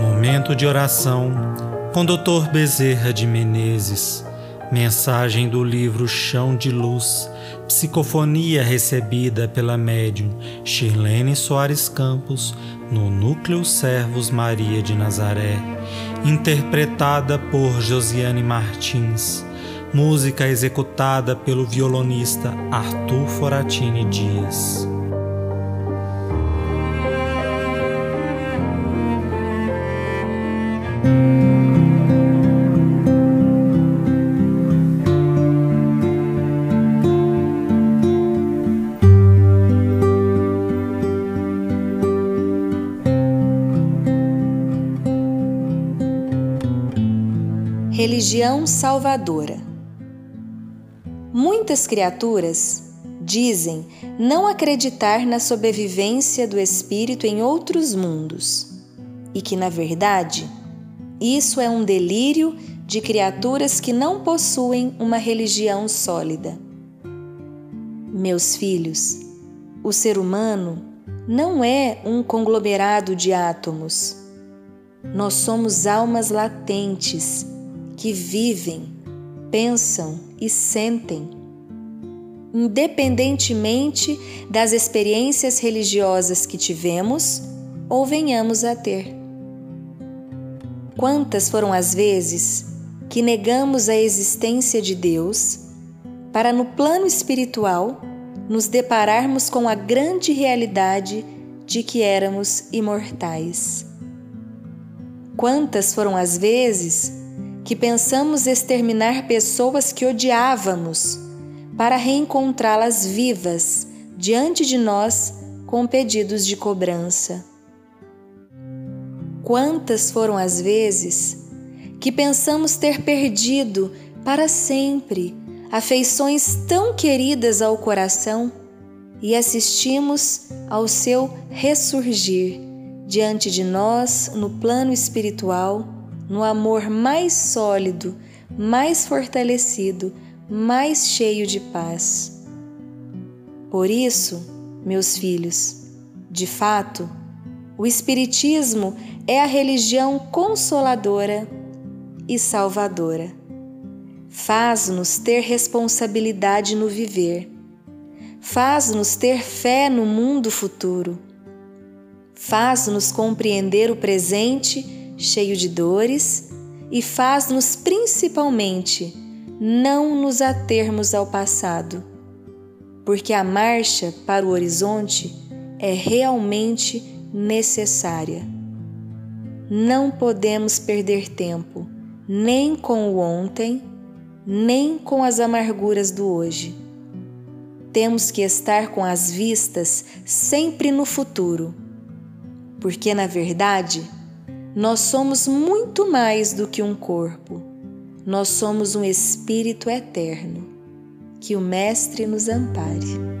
Momento de oração com Dr. Bezerra de Menezes. Mensagem do livro Chão de Luz. Psicofonia recebida pela médium Shirlene Soares Campos no Núcleo Servos Maria de Nazaré. Interpretada por Josiane Martins. Música executada pelo violonista Arthur Foratini Dias. Religião salvadora. Muitas criaturas dizem não acreditar na sobrevivência do espírito em outros mundos e que, na verdade, isso é um delírio de criaturas que não possuem uma religião sólida. Meus filhos, o ser humano não é um conglomerado de átomos. Nós somos almas latentes que vivem, pensam e sentem. Independentemente das experiências religiosas que tivemos ou venhamos a ter. Quantas foram as vezes que negamos a existência de Deus para, no plano espiritual, nos depararmos com a grande realidade de que éramos imortais? Quantas foram as vezes que pensamos exterminar pessoas que odiávamos para reencontrá-las vivas diante de nós com pedidos de cobrança. Quantas foram as vezes que pensamos ter perdido para sempre afeições tão queridas ao coração e assistimos ao seu ressurgir diante de nós no plano espiritual no amor mais sólido, mais fortalecido, mais cheio de paz. Por isso, meus filhos, de fato, o Espiritismo é a religião consoladora e salvadora. Faz-nos ter responsabilidade no viver, faz-nos ter fé no mundo futuro, faz-nos compreender o presente cheio de dores, e faz-nos principalmente não nos atermos ao passado, porque a marcha para o horizonte é realmente necessária. Não podemos perder tempo, nem com o ontem, nem com as amarguras do hoje. Temos que estar com as vistas sempre no futuro, porque, na verdade, nós somos muito mais do que um corpo. Nós somos um espírito eterno. Que o Mestre nos ampare.